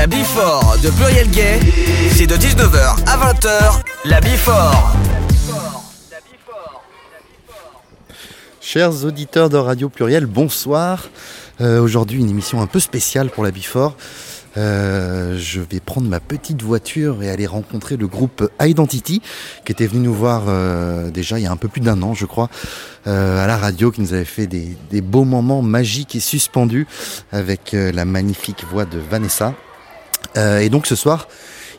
La Bifort de Pluriel Gay, c'est de 19h à 20h. La Bifort. Chers auditeurs de Radio Pluriel, bonsoir. Euh, aujourd'hui, une émission un peu spéciale pour la Bifort. Euh, je vais prendre ma petite voiture et aller rencontrer le groupe Identity qui était venu nous voir euh, déjà il y a un peu plus d'un an je crois à la radio qui nous avait fait des, des beaux moments magiques et suspendus avec la magnifique voix de Vanessa. Et donc ce soir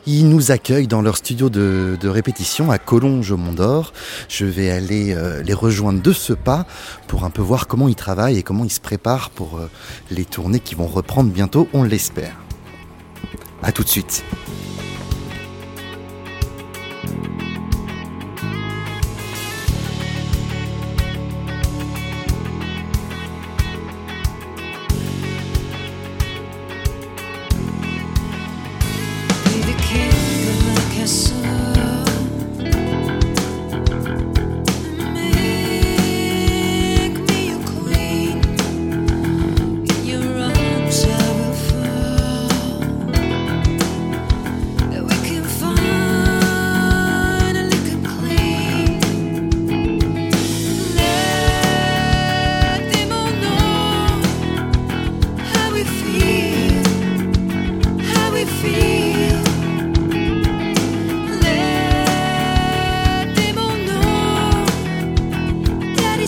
ils nous accueillent dans leur studio de, répétition à Collonges au Mont d'Or. Je vais aller euh, les rejoindre de ce pas pour un peu voir comment ils travaillent et comment ils se préparent pour euh, les tournées qui vont reprendre bientôt, on l'espère. A tout de suite.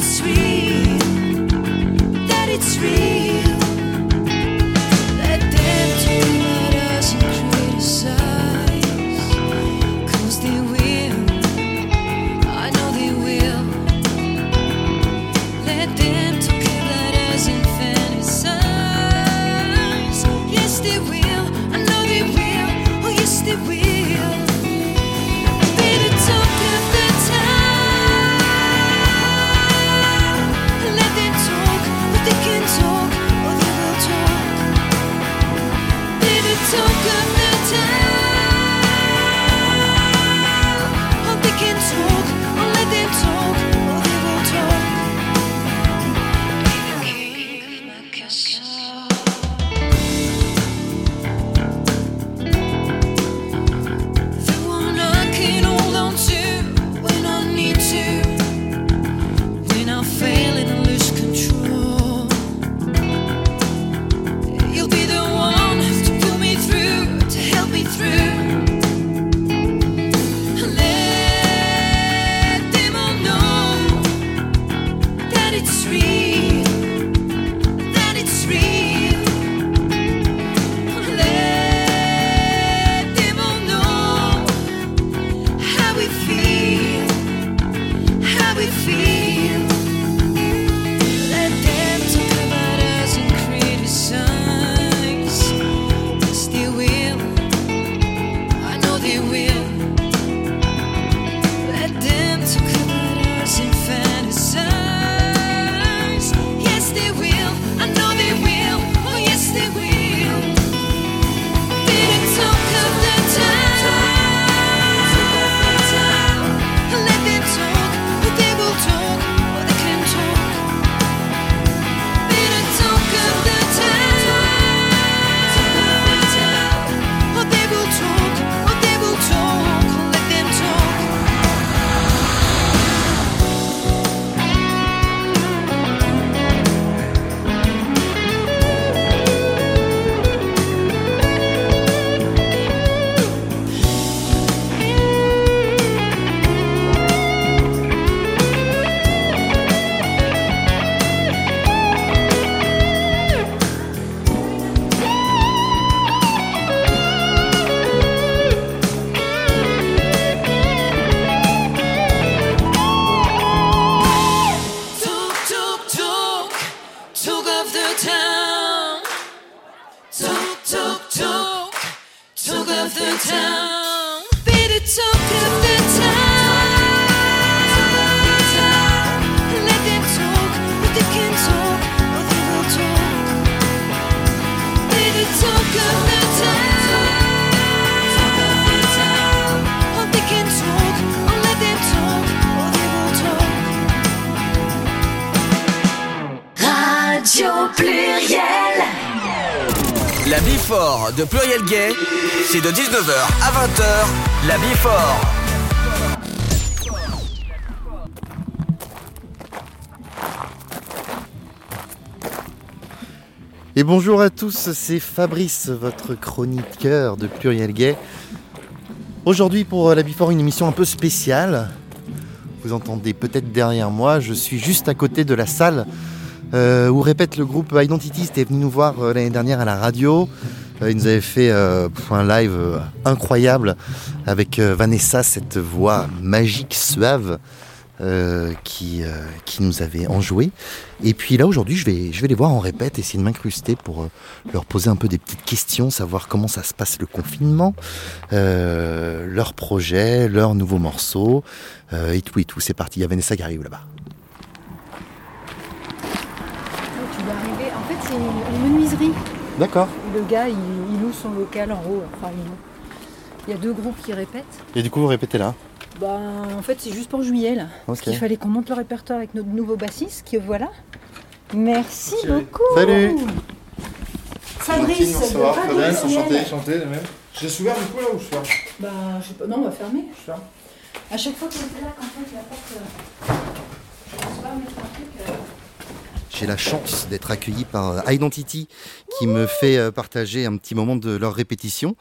sweet. La Bifort de Pluriel Gay, c'est de 19h à 20h. La Bifort. Et bonjour à tous, c'est Fabrice, votre chroniqueur de Pluriel Gay. Aujourd'hui pour la Bifort, une émission un peu spéciale. Vous entendez peut-être derrière moi, je suis juste à côté de la salle euh, où répète le groupe Identity. C'était venu nous voir euh, l'année dernière à la radio. Euh, ils nous avaient fait un live incroyable avec Vanessa, cette voix magique, suave. qui, qui nous avait enjoué. Et puis là aujourd'hui je vais, je vais les voir en répète, essayer de m'incruster pour leur poser un peu des petites questions, savoir comment ça se passe le confinement, leurs projets, leurs nouveaux morceaux, et tout et tout. C'est parti, il y a Vanessa qui arrive là-bas. D'accord. Le gars, il, loue son local en haut. Enfin, il, y a deux groupes qui répètent. Et du coup, vous répétez là bah, En fait, c'est juste pour juillet, là. Parce qu'il fallait qu'on monte le répertoire avec notre nouveau bassiste, qui voilà. Merci beaucoup. Salut Fabrice, Fabrice, enchanté, enchanté de même. Je laisse ouvert du coup là ou je ferme Bah, je sais pas. Non, on va fermer. Je ferme. À chaque fois que c'est là, qu'en fait, la porte. Euh, je pense pas mettre un truc. J'ai la chance d'être accueilli par euh, Identity qui me fait euh, partager un petit moment de leur répétition.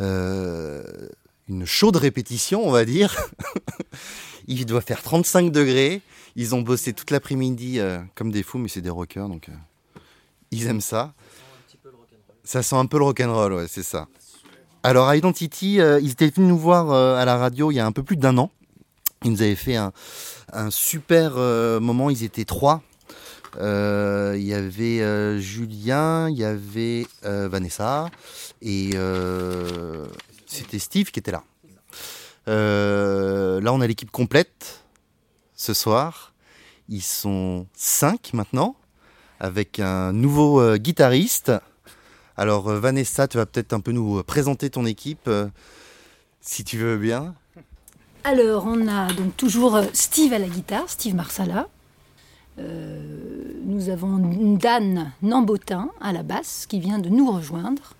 Euh, une chaude répétition, on va dire. Il doit faire 35 degrés. Ils ont bossé toute l'après-midi comme des fous, mais c'est des rockers, donc ils aiment ça. Ça sent un peu le rock'n'roll, ouais, c'est ça. Alors, Identity, ils étaient venus nous voir à la radio il y a un peu plus d'un an. Ils nous avaient fait un super moment. Ils étaient trois euh, il y avait euh, Julien, il y avait euh, Vanessa et c'était Steve qui était là. là, on a l'équipe complète ce soir. Ils sont cinq maintenant, avec un nouveau guitariste. Alors, Vanessa, tu vas peut-être un peu nous présenter ton équipe, si tu veux bien. Alors, on a donc toujours Steve à la guitare, Steve Marsala. Euh, nous avons Dan Nambotin à la basse qui vient de nous rejoindre.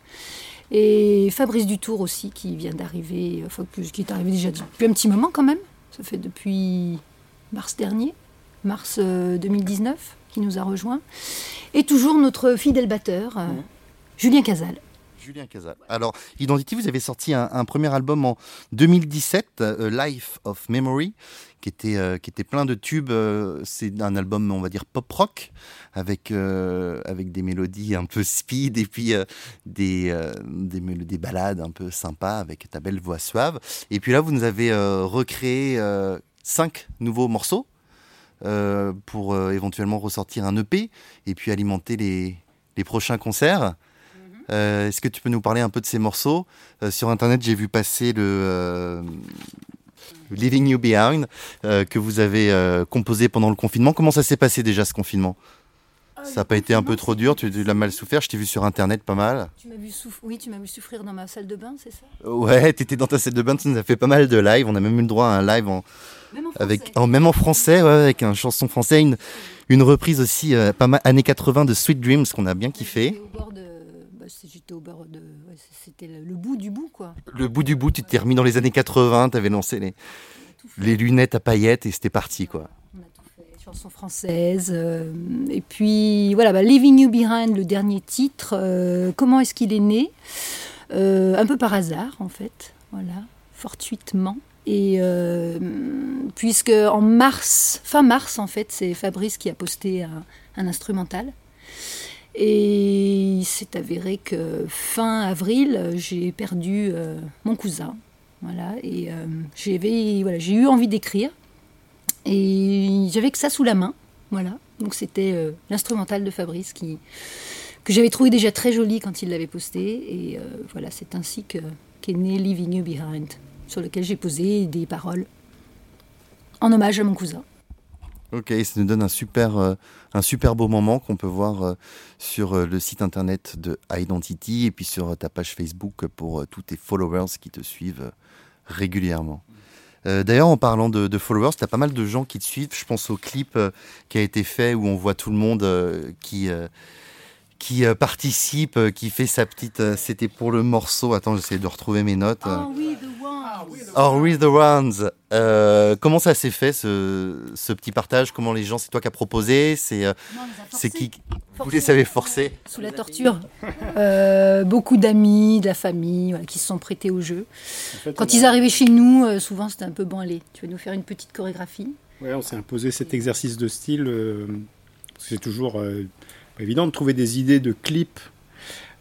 Et Fabrice Dutour aussi qui vient d'arriver, enfin qui est arrivé déjà depuis un petit moment quand même. Ça fait depuis mars dernier, mars 2019, euh, qui nous a rejoint. Et toujours notre fidèle batteur, euh, Julien Casal. Julien Casal. Alors, Identity, vous avez sorti un, premier album en 2017, Life of Memory, qui était, euh, qui était plein de tubes. Euh, c'est un album, on va dire, pop-rock, avec, euh, avec des mélodies un peu speed et puis des, des, des, balades un peu sympas avec ta belle voix suave. Et puis là, vous nous avez recréé cinq nouveaux morceaux. pour éventuellement ressortir un EP et puis alimenter les, les prochains concerts. Mhm. Est-ce que tu peux nous parler un peu de ces morceaux? Sur Internet, j'ai vu passer le, Living You Behind, euh, que vous avez euh, composé pendant le confinement. Comment ça s'est passé déjà ce confinement? Ah, ça n'a pas été un peu trop dur? Tu l'as mal souffert? Je t'ai vu sur internet pas mal. Tu m'as vu Oui, tu m'as vu souffrir dans ma salle de bain, c'est ça? Ouais, tu étais dans ta salle de bain, tu nous as fait pas mal de live. On a même eu le droit à un live en, même en français, avec, en, même en français ouais, avec une chanson française, une, une reprise aussi euh, pas mal années 80 de Sweet Dreams qu'on a bien kiffé. Au bord de j'étais au bord de. c'était le, bout du bout, quoi. Le bout du bout, tu t'es remis dans les années 80, tu avais lancé les, les lunettes à paillettes et c'était parti, quoi. On a tout fait, chanson française. Euh, et puis, voilà, bah, Leaving You Behind, le dernier titre. Euh, comment est-ce qu'il est né euh, Un peu par hasard, en fait. Voilà, fortuitement. Et puisque en mars, fin mars, en fait, c'est Fabrice qui a posté un instrumental et il s'est avéré que fin avril, j'ai perdu euh, mon cousin. Voilà, et euh, j'avais, voilà, j'ai eu envie d'écrire. Et j'avais que ça sous la main. Voilà. Donc c'était euh, l'instrumental de Fabrice qui, que j'avais trouvé déjà très joli quand il l'avait posté. Et voilà, c'est ainsi que, qu'est né Leaving You Behind, sur lequel j'ai posé des paroles en hommage à mon cousin. Ok, ça nous donne un super, euh, un super beau moment qu'on peut voir euh, sur euh, le site internet de Identity et puis sur ta page Facebook pour tous tes followers qui te suivent régulièrement. D'ailleurs, en parlant de, followers, tu as pas mal de gens qui te suivent. Je pense au clip qui a été fait où on voit tout le monde qui, qui euh, participe, euh, qui fait sa petite. euh, C'était pour le morceau. Attends, j'essaie de retrouver mes notes. Oh oui, The One. Oh, with the Ones. Euh, comment ça s'est fait ce, ce petit partage? Comment les gens, c'est toi qui as proposé? C'est euh, c'est qui Vous les avez forcés? Sous la torture. Euh, beaucoup d'amis, de la famille, voilà, qui se sont prêtés au jeu. En fait, Quand a- ils arrivaient chez nous, euh, souvent c'était un peu banlé. Tu vas nous faire une petite chorégraphie? Ouais, on s'est imposé cet exercice de style. euh, c'est toujours euh, pas évident de trouver des idées de clips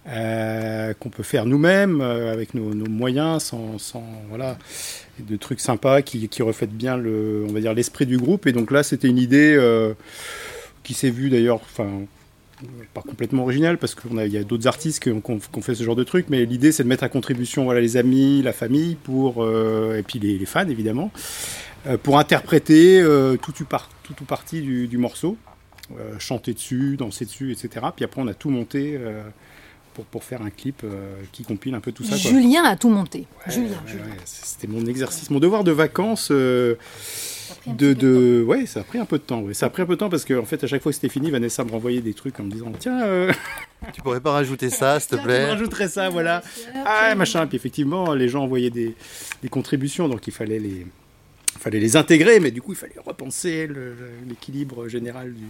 euh, qu'on peut faire nous-mêmes euh, avec nos, moyens, sans, voilà, de trucs sympas qui, reflètent bien le, on va dire l'esprit du groupe. Et donc là, c'était une idée euh, qui s'est vue d'ailleurs, enfin. Pas complètement originale parce qu'il y a d'autres artistes qui ont, fait ce genre de truc, mais l'idée c'est de mettre à contribution voilà, les amis, la famille, pour, et puis les, fans évidemment, pour interpréter euh, tout, ou partie du morceau, euh, chanter dessus, danser dessus, etc. Puis après, on a tout monté euh, pour, pour faire un clip euh, qui compile un peu tout ça. quoi. Julien a tout monté. Ouais, Julien, ouais, Julien. ouais, C'était mon exercice, mon devoir de vacances. euh, Ça a pris un de, de de... Ouais, ça a pris un peu de temps. ouais. Ça a pris un peu de temps parce qu'en fait, à chaque fois que c'était fini, Vanessa me renvoyait des trucs en me disant Tiens, euh, Tu pourrais pas rajouter ça, s'il te je plaît rajouterais ça, voilà. Ah, machin. Puis effectivement, les gens envoyaient des, des contributions, donc il fallait les, fallait les intégrer, mais du coup, il fallait repenser l'équilibre général du,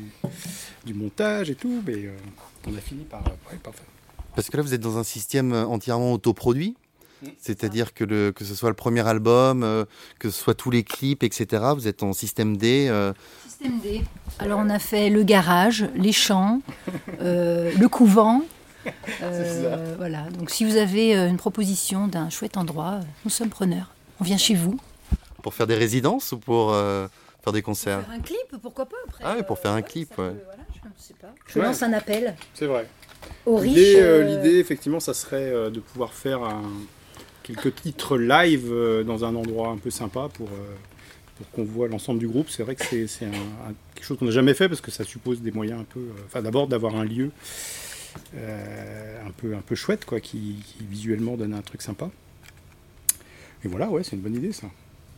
du montage et tout. Mais euh, on a fini par, ouais, par faire. Parce que là, vous êtes dans un système euh, entièrement autoproduit. Mm. C'est-à-dire que, le, que ce soit le premier album, euh, que ce soit tous les clips, etc. Vous êtes en système D. euh, Système D. Alors on a fait le garage, les champs, euh, le couvent. Euh, voilà. Donc si vous avez euh, une proposition d'un chouette endroit, euh, nous sommes preneurs. On vient chez vous. Pour faire des résidences ou pour euh, faire des concerts Faire un clip, pourquoi pas après. Ah oui, pour faire un ouais, clip, peut- voilà, je ne sais pas. Je Ouais. lance un appel C'est vrai. aux riches. L'idée, euh, euh, l'idée, effectivement, ça serait euh, de pouvoir faire un- quelques titres live euh, dans un endroit un peu sympa pour, euh, pour qu'on voit l'ensemble du groupe. C'est vrai que c'est, c'est un- un- quelque chose qu'on n'a jamais fait parce que ça suppose des moyens un peu. euh, Enfin, d'abord d'avoir un lieu euh, un, peu, un peu chouette, quoi, qui, qui visuellement donne un truc sympa. Et voilà, ouais, c'est une bonne idée ça.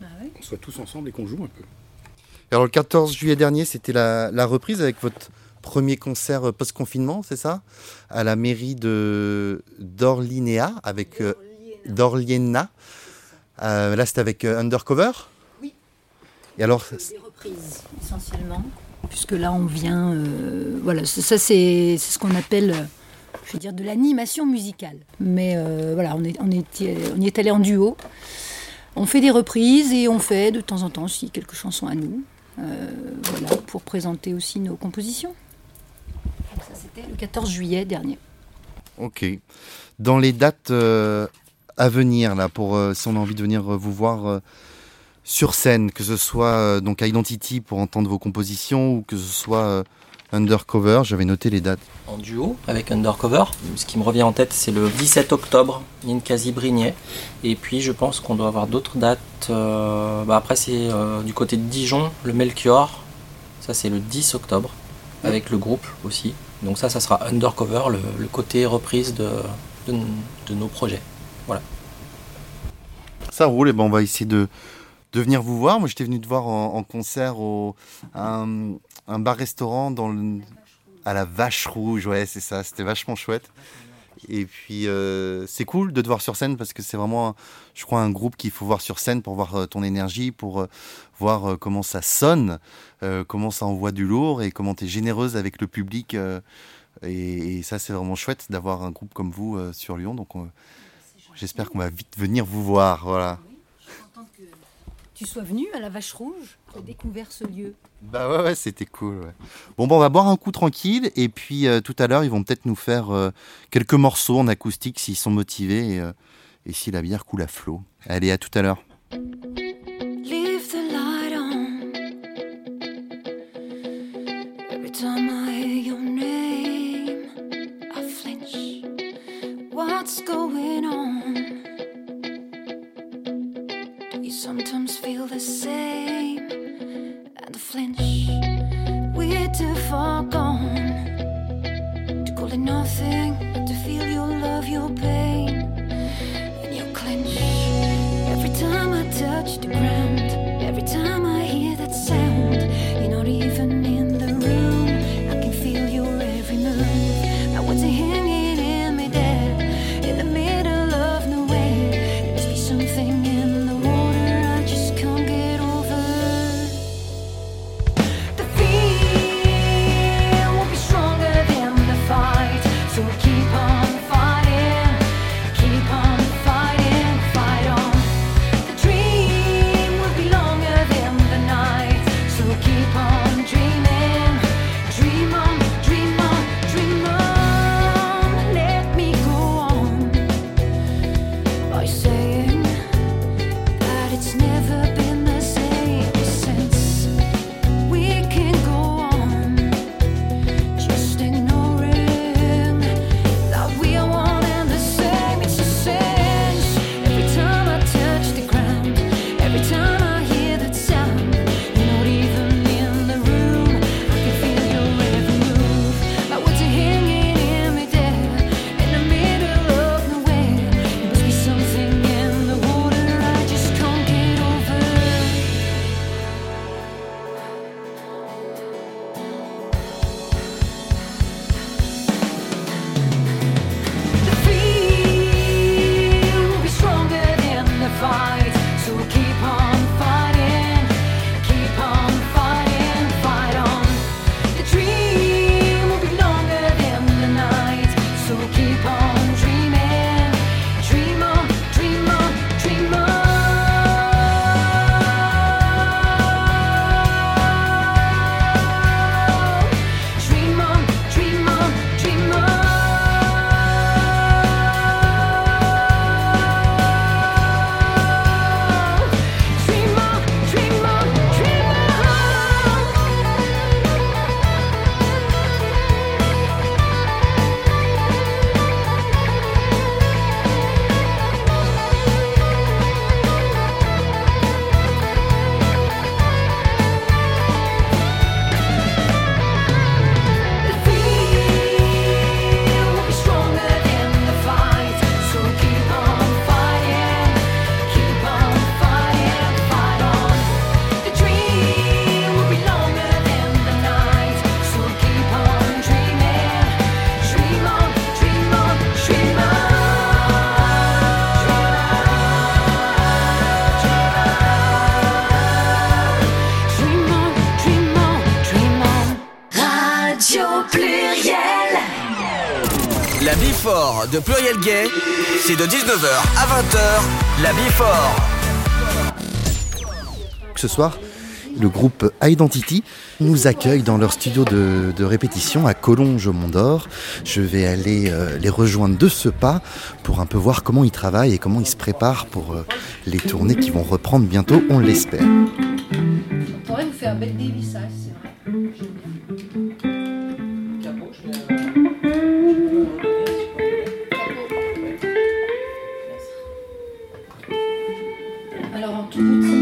Bah ouais. Qu'on soit tous ensemble et qu'on joue un peu. Alors le 14 juillet dernier, c'était la, la reprise avec votre premier concert euh, post-confinement, c'est ça? À la mairie de d'Orlinéa, avec euh, d'Orliena. Euh, là, c'était avec euh, Undercover? Oui. Et alors, Des reprises essentiellement, puisque là on vient, euh, voilà, ça ça, c'est ce qu'on appelle, je veux dire, de l'animation musicale. Mais euh, voilà, on, est, on, est, on y est allé en duo. On fait des reprises et on fait de temps en temps aussi quelques chansons à nous, euh, pour présenter aussi nos compositions. Ça c'était le 14 juillet dernier. ok. Dans les dates euh, à venir, là, pour euh, si on a envie de venir vous voir sur scène, que ce soit donc à Identity pour entendre vos compositions ou que ce soit Undercover, j'avais noté les dates. en duo avec Undercover. Ce qui me revient en tête, c'est le 17 octobre, Ninkasi Brigné. Et puis je pense qu'on doit avoir d'autres dates. euh, bah après, c'est euh, du côté de Dijon, le Melchior. Ça, c'est le 10 octobre, avec le groupe aussi. Donc ça, ça sera Undercover, le, le côté reprise de, de, de nos projets. Ça roule, et ben on va essayer de, de venir vous voir. Moi, j'étais venu te voir en, en concert au à un, un bar-restaurant à la Vache Rouge. Ouais, c'est ça. C'était vachement chouette. Et puis, euh, c'est cool de te voir sur scène parce que c'est vraiment, je crois, un groupe qu'il faut voir sur scène pour voir euh, ton énergie, pour euh, voir comment ça sonne, comment ça envoie du lourd et comment tu es généreuse avec le public. et, ça, c'est vraiment chouette d'avoir un groupe comme vous sur Lyon. Donc, on- j'espère qu'on va vite venir vous voir. Voilà. Tu sois venu à la Vache Rouge, tu as découvert ce lieu. Bah ouais, ouais c'était cool. ouais. Bon, bah, on va boire un coup tranquille et puis euh, tout à l'heure, ils vont peut-être nous faire euh, quelques morceaux en acoustique s'ils sont motivés et, euh, et si la bière coule à flot. Allez, à tout à l'heure. Leave the light on. Every time I hear your name, I flinch. What's going on? You sometimes feel the same? And the flinch, we're too far gone to call it nothing, to feel your love, your pain, and you clench. Every time I touch the ground, every time I Pluriel Gay, c'est de 19h à 20h, la Bifort. Ce soir, le groupe Identity nous accueille dans leur studio de, répétition à Collonges au Mont d'Or. Je vais aller euh, les rejoindre de ce pas pour un peu voir comment ils travaillent et comment ils se préparent pour euh, les tournées qui vont reprendre bientôt, on l'espère. Mm-hmm.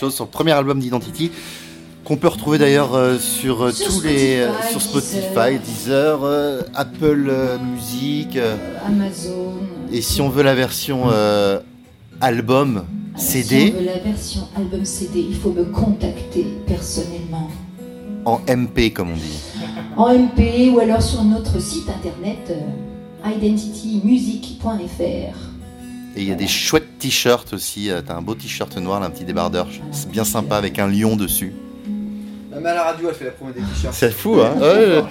Chose sur le premier album d'Identity qu'on peut retrouver d'ailleurs euh, sur euh, Sur tous les euh, Spotify, sur Spotify, Deezer, euh, Apple Music. Amazon. et si on veut la version album Alors, CD Si on veut la version album CD, il faut me contacter personnellement. en MP comme on dit. En MP ou alors sur notre site internet identitymusic.fr. Et il y a des chouettes t-shirts aussi. euh, T'as un beau t-shirt noir, là, un petit débardeur. C'est bien sympa avec un lion dessus. Même à la radio, elle fait la promo des t-shirts. C'est fou, hein Ouais.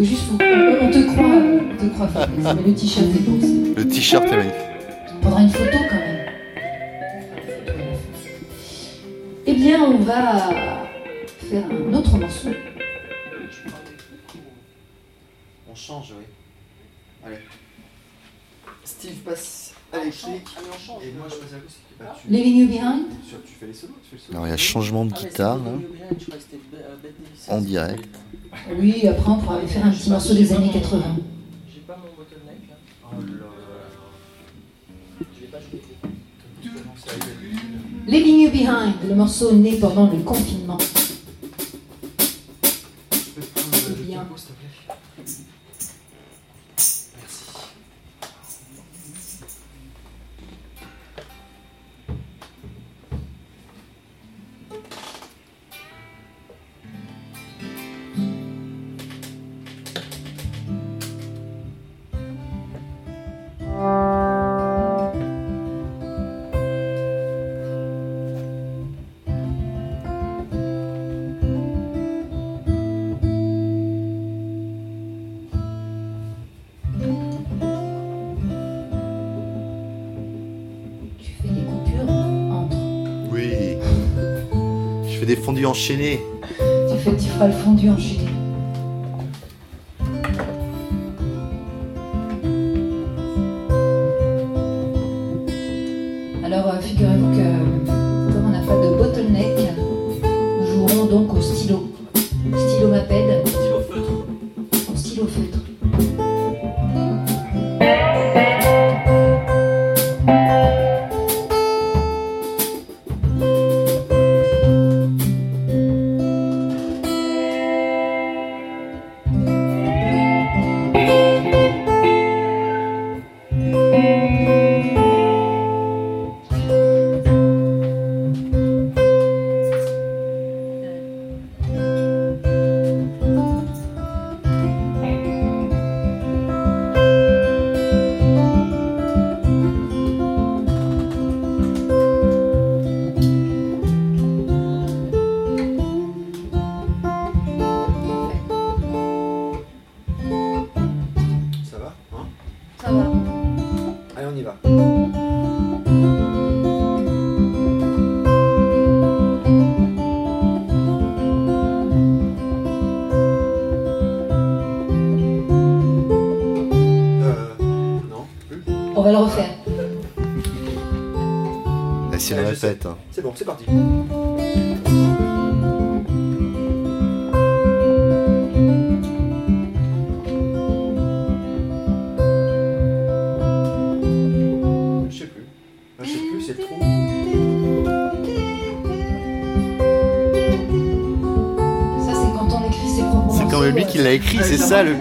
Juste vous- on on te croit, on te croit Fabrice, mais le t-shirt est beau aussi. Le t-shirt est magnifique. On prendra une photo quand même. Eh bien, on va faire un autre morceau. On change, oui. Allez. Steve passe à l'électrique. Et moi je passe à l'acoustique. Bah, tu... Leaving You Behind? Tu fais les solos. Alors il y a changement de guitare là, en direct. Oui, après on pourra aller faire un petit morceau des années 80. J'ai pas mon bottleneck là. Oh là Je pas. Leaving You Behind, le morceau né pendant le confinement. Fondus enchaînés. Tu, fais, tu feras le fondu enchaîné. C'est bon, c'est parti. Je sais plus. Je sais plus, c'est trop. Ça, c'est quand on écrit ses propres C'est quand même lui qui l'a écrit, c'est ça le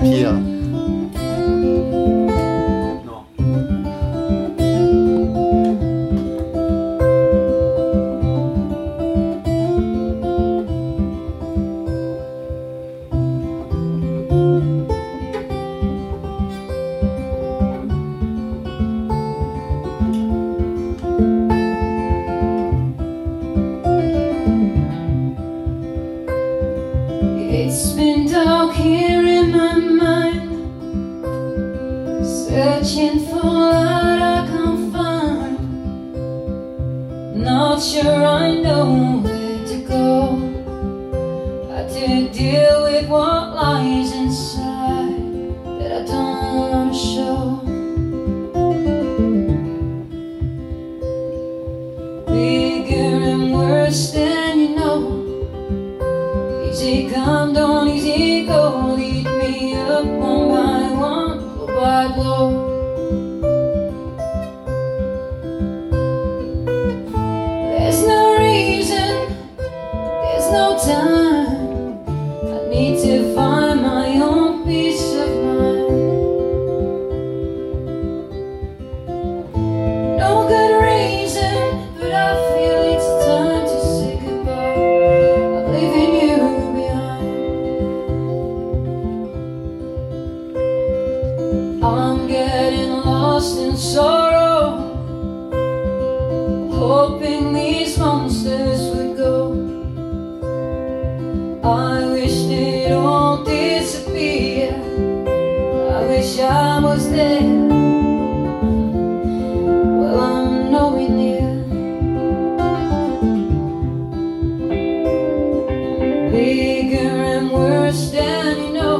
Bigger and worse than you know.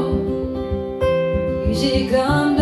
Easy come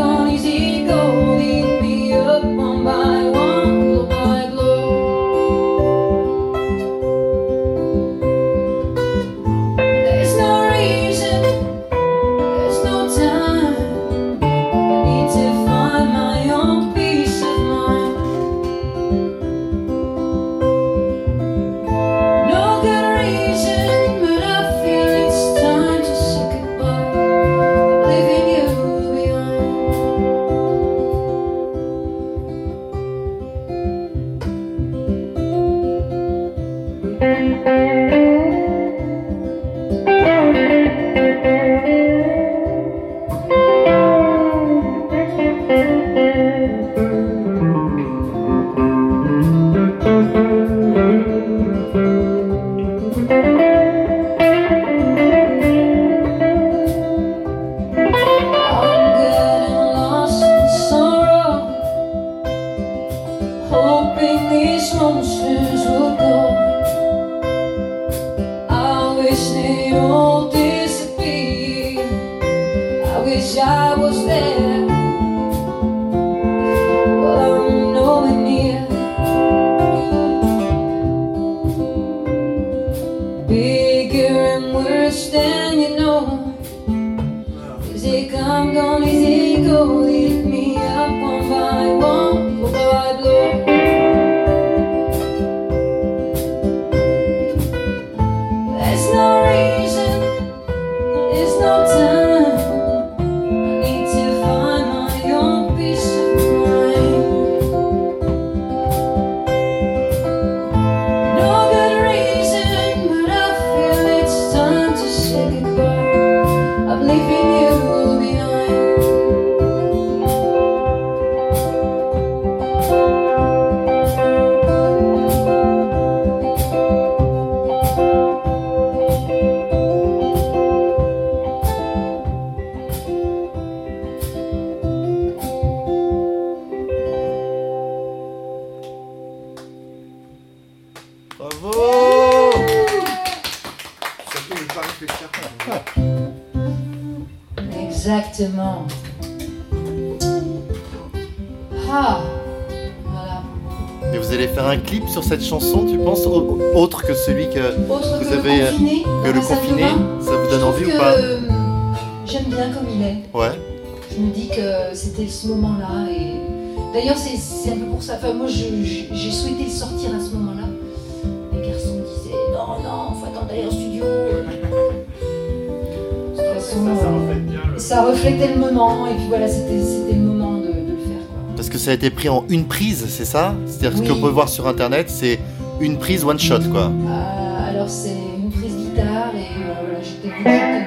reflétait le moment. Et puis voilà, c'était le moment de, de le faire. Quoi. Parce que ça a été pris en une prise, c'est ça? C'est-à-dire Oui. ce qu'on peut voir sur internet, c'est une prise one shot quoi. Euh, alors, c'est une prise guitare. Et euh, voilà, j'étais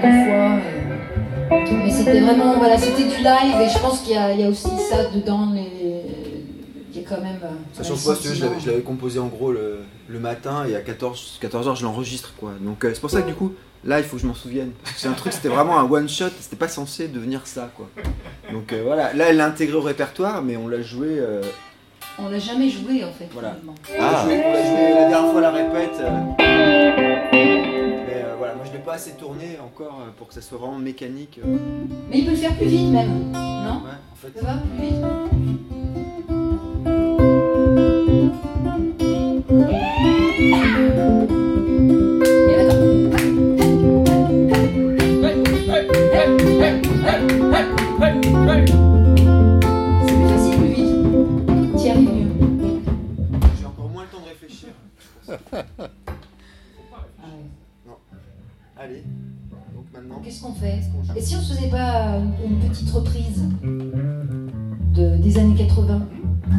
deux fois. et- Mais c'était vraiment, voilà, c'était du live. Et je pense qu'il y, a- il y a aussi ça dedans. Les... Quand même. euh, Sachant que moi, je l'avais- composé en gros le, le matin et à 14, 14h je l'enregistre quoi. Donc euh, c'est pour ça que du coup, là il faut que je m'en souvienne. C'est un truc, c'était vraiment un one shot, c'était pas censé devenir ça quoi. Donc euh, voilà, là elle l'a intégré au répertoire, mais on l'a joué. euh, On l'a jamais joué en fait. Voilà. finalement. on l'a Ah. joué, on l'a joué la dernière fois la répète. mais voilà, moi je l'ai pas assez tourné encore pour que ça soit vraiment mécanique. Mais il peut le faire plus vite même, non? Ouais, en fait. Ça va plus vite? Ah non. Allez. Donc maintenant. Qu'est-ce qu'on fait Et si on se faisait pas une petite reprise des années 80,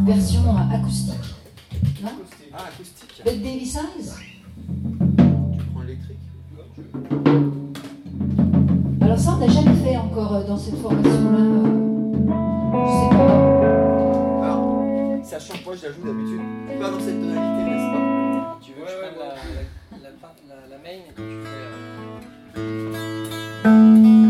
version acoustique non Ah, acoustique. Avec Davis Eyes Tu prends électrique Alors ça, on n'a jamais fait encore euh, dans cette formation-là. Je sais pas. Alors, sachant quoi, je la d'habitude. Pas dans cette tonalité, n'est-ce pas? que ouais, ouais, la, main et que je fais. Euh,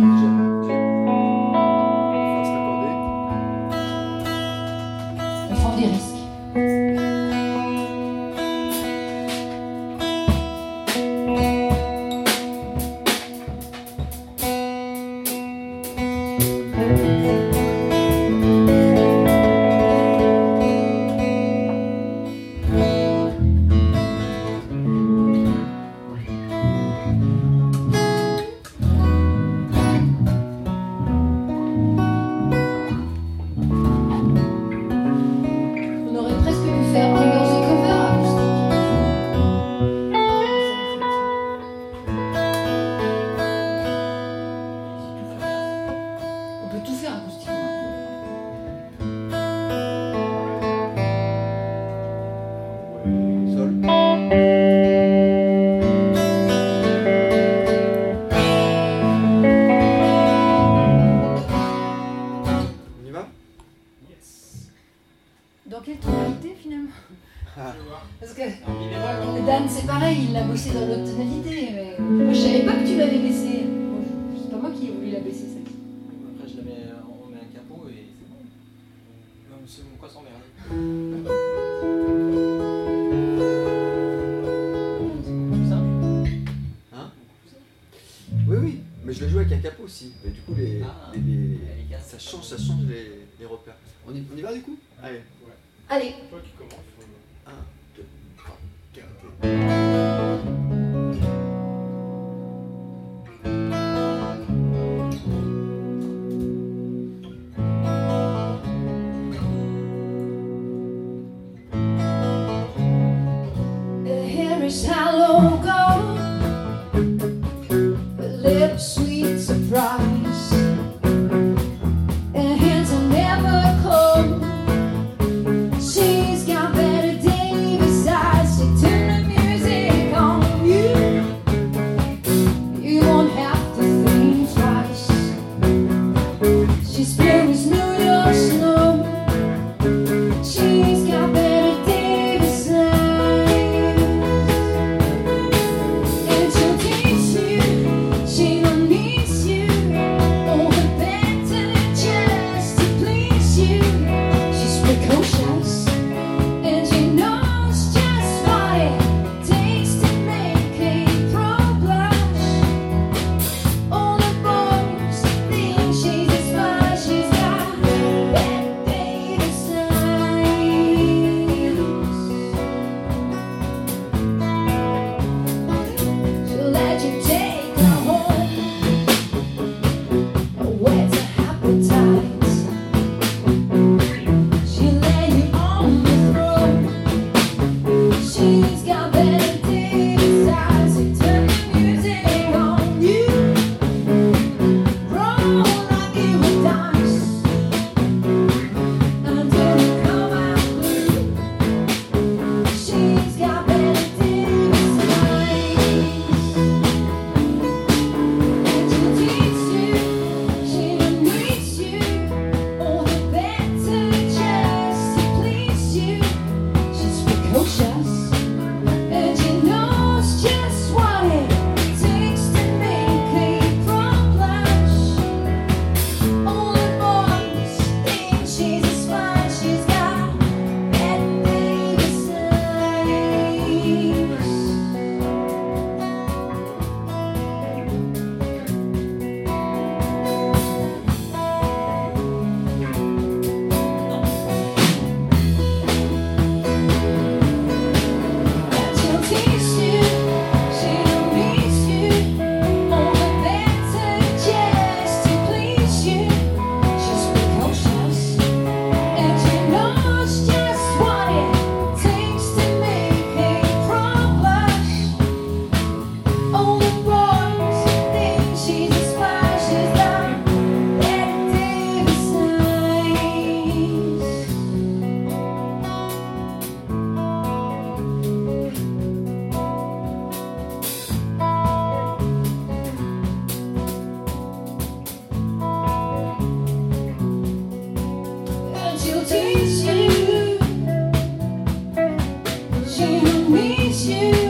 you.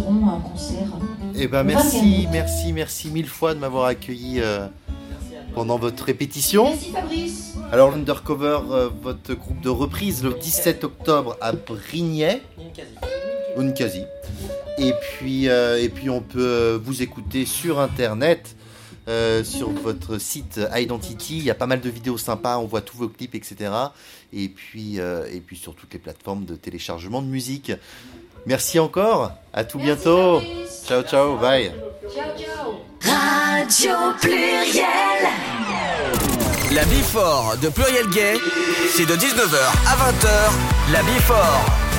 serons en concert. Eh ben merci, merci, merci mille fois de m'avoir accueilli euh, pendant votre répétition. Alors l'Undercover, euh, votre groupe de reprise le 17 octobre à Brignais. Uncasi. Et puis, euh, et puis on peut vous écouter sur internet. Sur votre site Identity. Il y a pas mal de vidéos sympas, on voit tous vos clips, etc. Et puis, et puis sur toutes les plateformes de téléchargement de musique. Merci encore. À tout bientôt. Ciao, ciao. Bye. Ciao, ciao. Radio Pluriel. La Bifort de Pluriel Gay, c'est de 19h à 20h. La Bifort.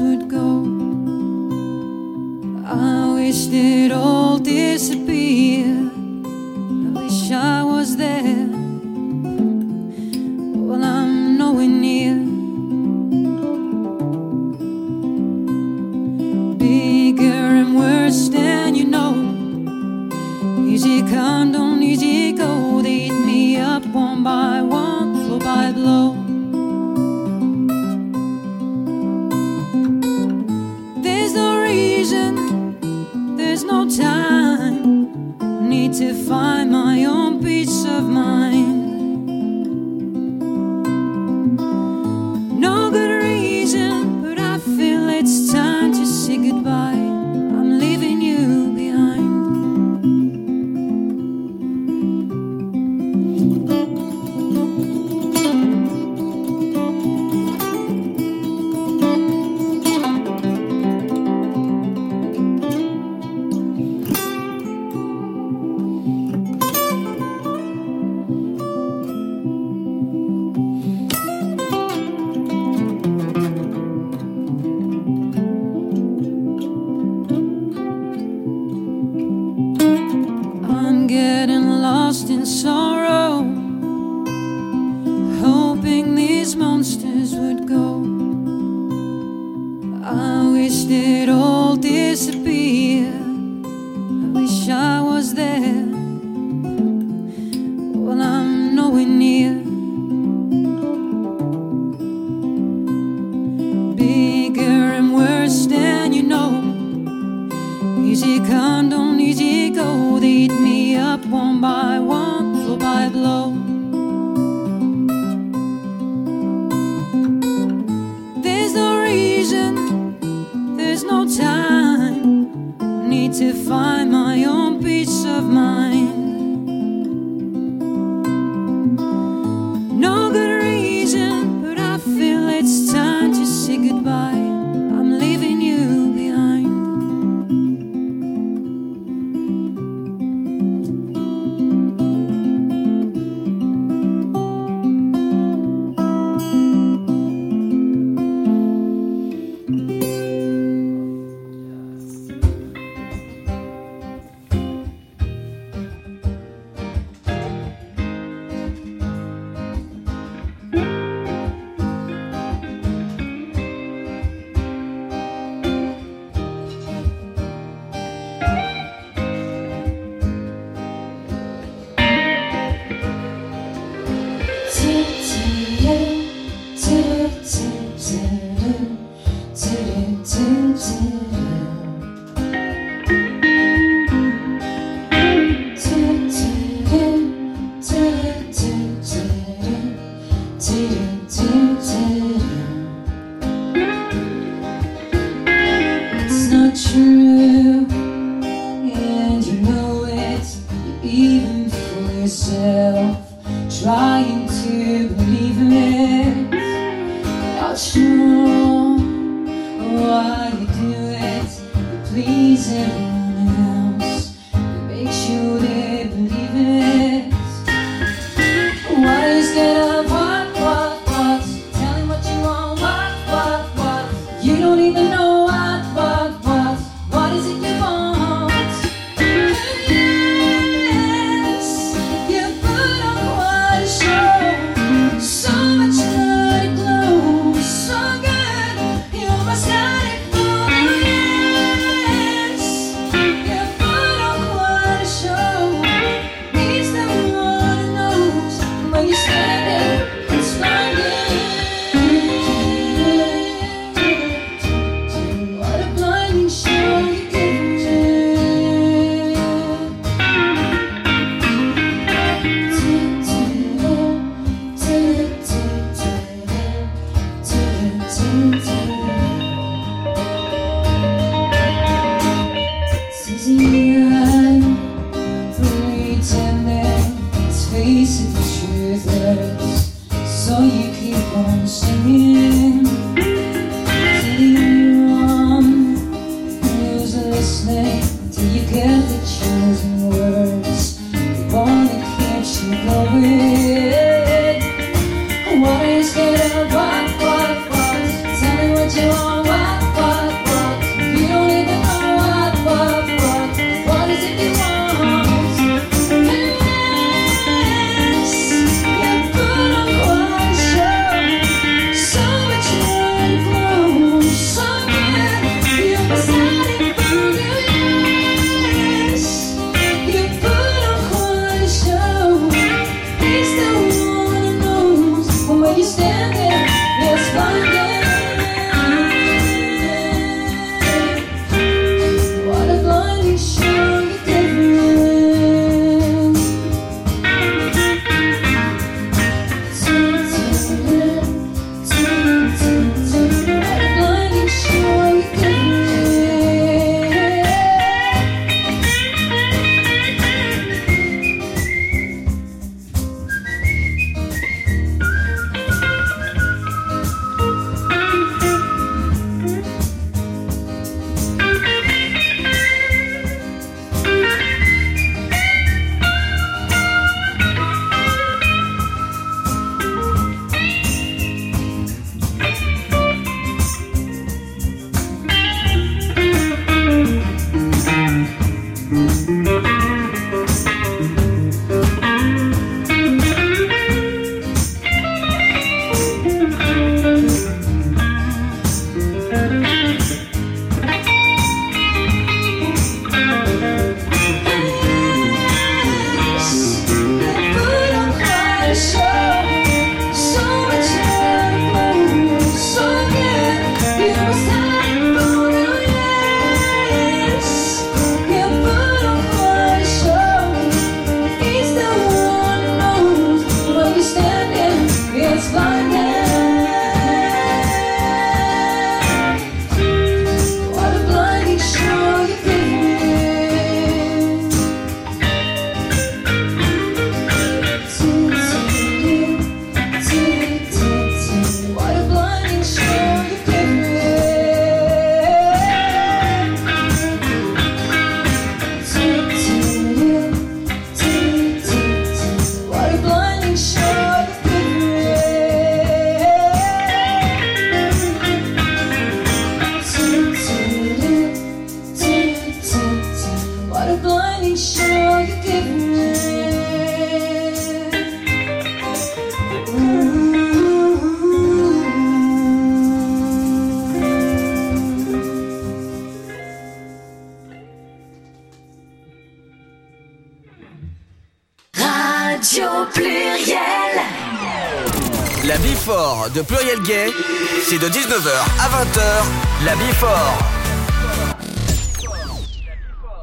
would go. I wish it all disappeared. find